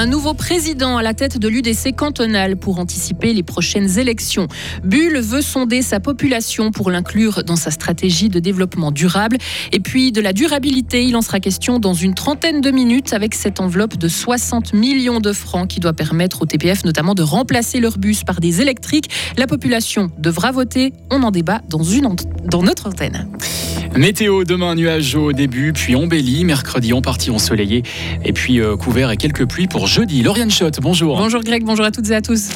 Un nouveau président à la tête de l'UDC cantonal pour anticiper les prochaines élections. Bulle veut sonder sa population pour l'inclure dans sa stratégie de développement durable. Et puis de la durabilité, il en sera question dans une trentaine de minutes avec cette enveloppe de 60 millions de francs qui doit permettre au TPF notamment de remplacer leurs bus par des électriques. La population devra voter. On en débat dans, une, dans notre antenne. Météo, demain nuage au début, puis embelli. Mercredi, en partie ensoleillé. Et puis euh, couvert et quelques pluies pour jeudi. Lauriane Schott, bonjour. Bonjour Greg, bonjour à toutes et à tous.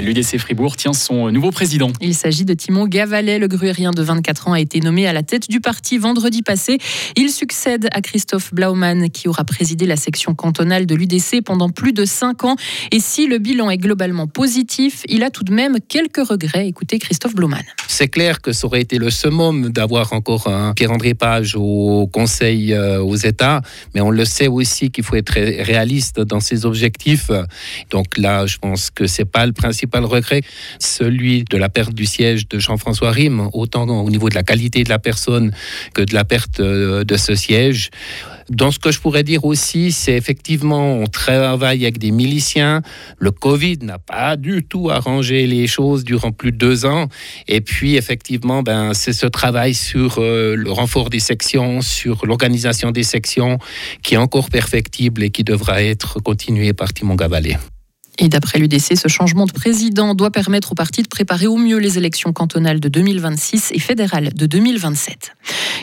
L'UDC Fribourg tient son nouveau président. Il s'agit de Timon Gavalet. Le gruérien de 24 ans a été nommé à la tête du parti vendredi passé. Il succède à Christophe Blaumann, qui aura présidé la section cantonale de l'UDC pendant plus de 5 ans. Et si le bilan est globalement positif, il a tout de même quelques regrets. Écoutez Christophe Blaumann. C'est clair que ça aurait été le summum d'avoir encore un Pierre-André Page au Conseil euh, aux États, mais on le sait aussi qu'il faut être réaliste dans ses objectifs. Donc là, je pense que c'est pas le principe le regret, celui de la perte du siège de Jean-François Rime, autant au niveau de la qualité de la personne que de la perte euh, de ce siège. Dans ce que je pourrais dire aussi, c'est effectivement, on travaille avec des miliciens. Le Covid n'a pas du tout arrangé les choses durant plus de deux ans. Et puis, effectivement, ben, c'est ce travail sur euh, le renfort des sections, sur l'organisation des sections, qui est encore perfectible et qui devra être continué par Timon Gavalet. Et d'après l'UDC, ce changement de président doit permettre au parti de préparer au mieux les élections cantonales de 2026 et fédérales de 2027.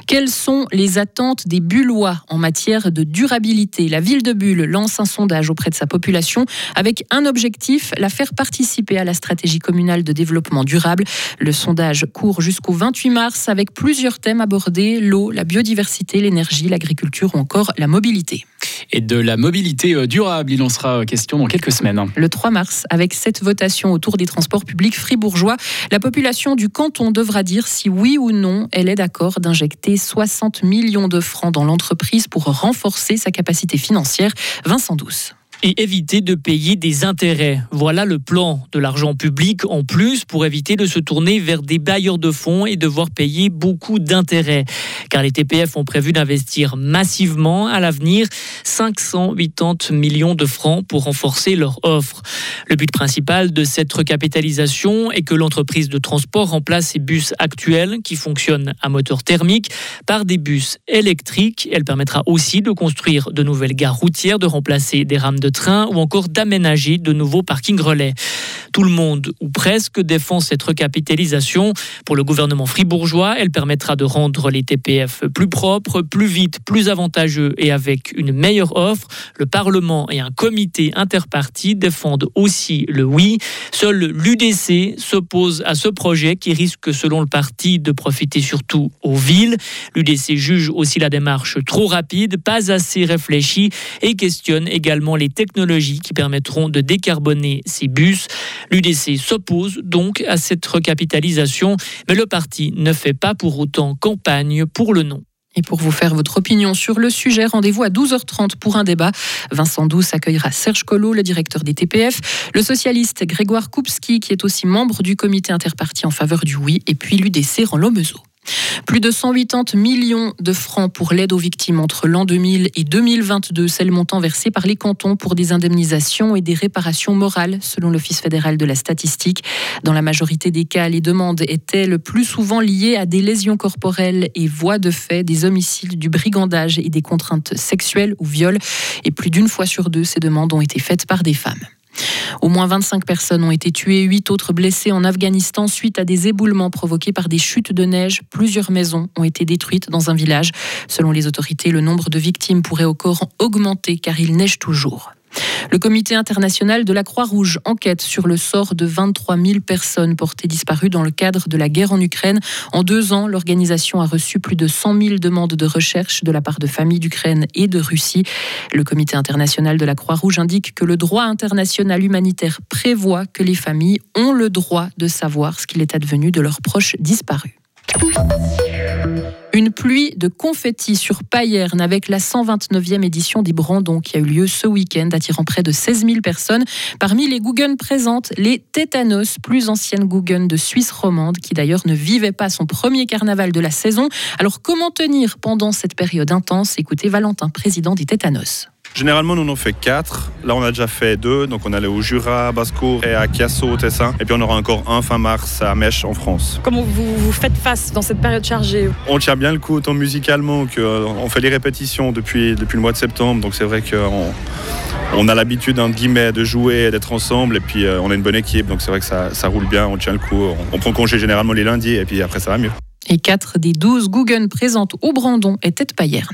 Quelles sont les attentes des Bullois en matière de durabilité? La ville de Bulle lance un sondage auprès de sa population avec un objectif, la faire participer à la stratégie communale de développement durable. Le sondage court jusqu'au 28 mars avec plusieurs thèmes abordés, l'eau, la biodiversité, l'énergie, l'agriculture ou encore la mobilité. Et de la mobilité euh, durable, il en sera question dans quelques semaines. Le 3 mars, avec cette votation autour des transports publics fribourgeois, la population du canton devra dire si oui ou non elle est d'accord d'injecter 60 millions de francs dans l'entreprise pour renforcer sa capacité financière. Vincent Douce et éviter de payer des intérêts. Voilà le plan de l'argent public en plus pour éviter de se tourner vers des bailleurs de fonds et devoir payer beaucoup d'intérêts. Car les TPF ont prévu d'investir massivement à l'avenir 580 millions de francs pour renforcer leur offre. Le but principal de cette recapitalisation est que l'entreprise de transport remplace ses bus actuels qui fonctionnent à moteur thermique par des bus électriques. Elle permettra aussi de construire de nouvelles gares routières, de remplacer des rames de de train ou encore d'aménager de nouveaux parkings relais. Tout le monde, ou presque, défend cette recapitalisation. Pour le gouvernement fribourgeois, elle permettra de rendre les TPF plus propres, plus vite, plus avantageux et avec une meilleure offre. Le Parlement et un comité interparti défendent aussi le oui. Seul l'UDC s'oppose à ce projet qui risque, selon le parti, de profiter surtout aux villes. L'UDC juge aussi la démarche trop rapide, pas assez réfléchie et questionne également les technologies qui permettront de décarboner ces bus. L'UDC s'oppose donc à cette recapitalisation, mais le parti ne fait pas pour autant campagne pour le non. Et pour vous faire votre opinion sur le sujet, rendez-vous à 12h30 pour un débat. Vincent Douce accueillera Serge Collot, le directeur des TPF, le socialiste Grégoire Koupski, qui est aussi membre du comité interparti en faveur du oui, et puis l'UDC rend Mezo. Plus de 180 millions de francs pour l'aide aux victimes entre l'an 2000 et 2022. C'est le montant versé par les cantons pour des indemnisations et des réparations morales, selon l'Office fédéral de la statistique. Dans la majorité des cas, les demandes étaient le plus souvent liées à des lésions corporelles et voies de fait, des homicides, du brigandage et des contraintes sexuelles ou viols. Et plus d'une fois sur deux, ces demandes ont été faites par des femmes. Au moins 25 personnes ont été tuées, 8 autres blessées en Afghanistan suite à des éboulements provoqués par des chutes de neige. Plusieurs maisons ont été détruites dans un village. Selon les autorités, le nombre de victimes pourrait encore augmenter car il neige toujours. Le comité international de la Croix-Rouge enquête sur le sort de 23 000 personnes portées disparues dans le cadre de la guerre en Ukraine. En deux ans, l'organisation a reçu plus de 100 000 demandes de recherche de la part de familles d'Ukraine et de Russie. Le comité international de la Croix-Rouge indique que le droit international humanitaire prévoit que les familles ont le droit de savoir ce qu'il est advenu de leurs proches disparus. Une pluie de confettis sur Payerne avec la 129e édition des Brandons qui a eu lieu ce week-end, attirant près de 16 000 personnes. Parmi les Guggen présentes, les Tétanos, plus anciennes Guggen de Suisse romande, qui d'ailleurs ne vivaient pas son premier carnaval de la saison. Alors comment tenir pendant cette période intense? Écoutez Valentin, président des Tétanos. Généralement, nous on en fait 4. Là, on a déjà fait 2. Donc, on allait au Jura, Bascourt et à Chiasso, au Tessin. Et puis, on aura encore un fin mars à Mèche, en France. Comment vous, vous faites face dans cette période chargée On tient bien le coup, autant musicalement qu'on fait les répétitions depuis, depuis le mois de septembre. Donc, c'est vrai qu'on on a l'habitude, entre guillemets, de jouer, d'être ensemble. Et puis, euh, on a une bonne équipe. Donc, c'est vrai que ça, ça, roule bien. On tient le coup. On, on prend congé généralement les lundis. Et puis, après, ça va mieux. Et 4 des 12 Guggen présentes au Brandon étaient de Payerne.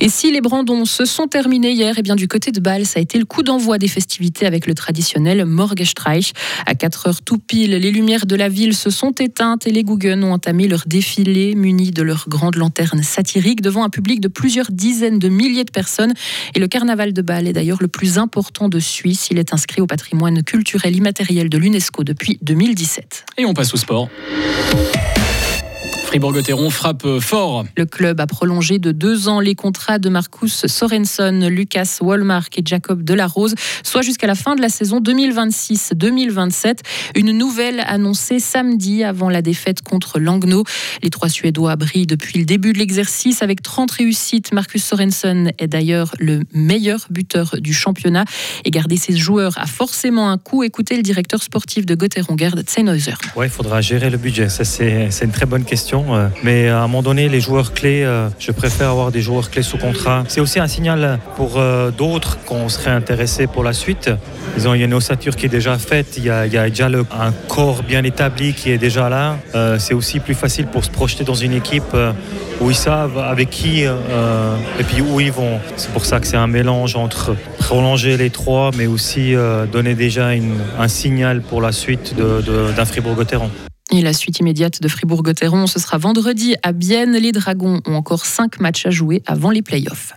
Et si les Brandons se sont terminés hier, et eh bien du côté de Bâle, ça a été le coup d'envoi des festivités avec le traditionnel Morgenstreich. À 4 heures tout pile, les lumières de la ville se sont éteintes et les Guggen ont entamé leur défilé munis de leurs grandes lanternes satiriques devant un public de plusieurs dizaines de milliers de personnes. Et le carnaval de Bâle est d'ailleurs le plus important de Suisse. Il est inscrit au patrimoine culturel immatériel de l'UNESCO depuis 2017. Et on passe au sport. Fribourg-Gotteron frappe fort. Le club a prolongé de deux ans les contrats de Marcus Sorenson, Lucas Wallmark et Jacob Delarose, soit jusqu'à la fin de la saison 2026-2027. Une nouvelle annoncée samedi avant la défaite contre Langnau. Les trois Suédois brillent depuis le début de l'exercice avec 30 réussites. Marcus Sorenson est d'ailleurs le meilleur buteur du championnat. Et garder ses joueurs a forcément un coût. Écoutez le directeur sportif de Gotteron, Gerd Zeinhäuser. Oui, il faudra gérer le budget. Ça, c'est une très bonne question. Euh, mais à un moment donné, les joueurs clés, euh, je préfère avoir des joueurs clés sous contrat. C'est aussi un signal pour euh, d'autres qu'on serait intéressé pour la suite. il y a une ossature qui est déjà faite, il y a, déjà un corps bien établi qui est déjà là. c'est aussi plus facile pour se projeter dans une équipe où ils savent avec qui et puis où ils vont. C'est pour ça que c'est un mélange entre prolonger les trois, mais aussi donner déjà un signal pour la suite d'un Fribourg-Gotteron. Et la suite immédiate de Fribourg-Gotteron, ce sera vendredi à Bienne. Les Dragons ont encore cinq matchs à jouer avant les playoffs.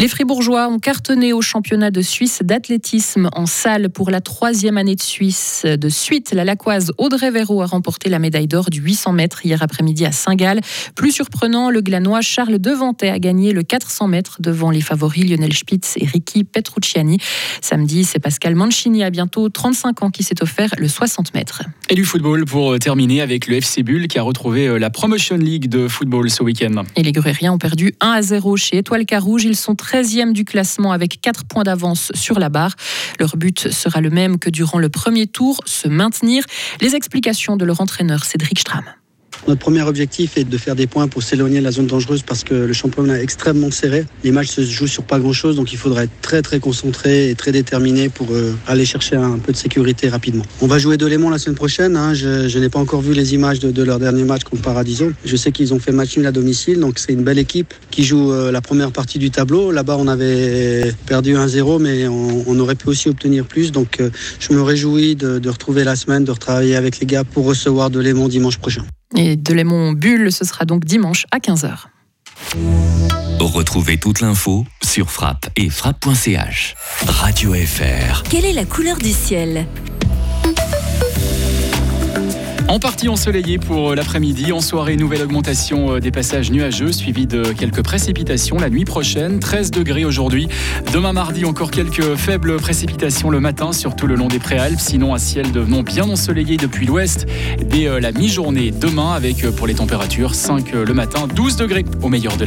Les Fribourgeois ont cartonné au championnat de Suisse d'athlétisme en salle pour la troisième année de Suisse. De suite, la Lacoise Audrey Véro a remporté la médaille d'or du 800 mètres hier après-midi à Saint-Gall. Plus surprenant, le glanois Charles Devantet a gagné le 400 mètres devant les favoris Lionel Spitz et Ricky Petrucciani. Samedi, c'est Pascal Mancini à bientôt 35 ans qui s'est offert le 60 mètres. Et du football pour euh, terminer avec le FC Bull qui a retrouvé euh, la Promotion League de football ce week-end. Et les Gruriens ont perdu 1 à 0 chez Étoile Carouge. Ils sont 13e du classement avec 4 points d'avance sur la barre. Leur but sera le même que durant le premier tour, se maintenir. Les explications de leur entraîneur Cédric Stram. Notre premier objectif est de faire des points pour s'éloigner de la zone dangereuse parce que le championnat est extrêmement serré. Les matchs se jouent sur pas grand-chose, donc il faudra être très très concentré et très déterminé pour euh, aller chercher un peu de sécurité rapidement. On va jouer de Lémont la semaine prochaine. Hein. Je, n'ai pas encore vu les images de, leur dernier match contre Paradiso. Je sais qu'ils ont fait match nul à domicile, donc c'est une belle équipe qui joue euh, la première partie du tableau. Là-bas, on avait perdu 1-0, mais on, aurait pu aussi obtenir plus. Donc euh, je me réjouis de, de retrouver la semaine, de retravailler avec les gars pour recevoir de Lémont dimanche prochain. Et de Lémont Bulle, ce sera donc dimanche à 15h. Retrouvez toute l'info sur frappe et frappe.ch. Radio FR. Quelle est la couleur du ciel? En partie ensoleillé pour euh, l'après-midi. En soirée, nouvelle augmentation euh, des passages nuageux, suivi de quelques précipitations la nuit prochaine. 13 degrés aujourd'hui. Demain mardi, encore quelques faibles précipitations le matin, surtout le long des préalpes. Sinon, un ciel devenant bien ensoleillé depuis l'ouest dès euh, la mi-journée. Demain, avec pour les températures 5 le matin, 12 degrés au meilleur de la journée.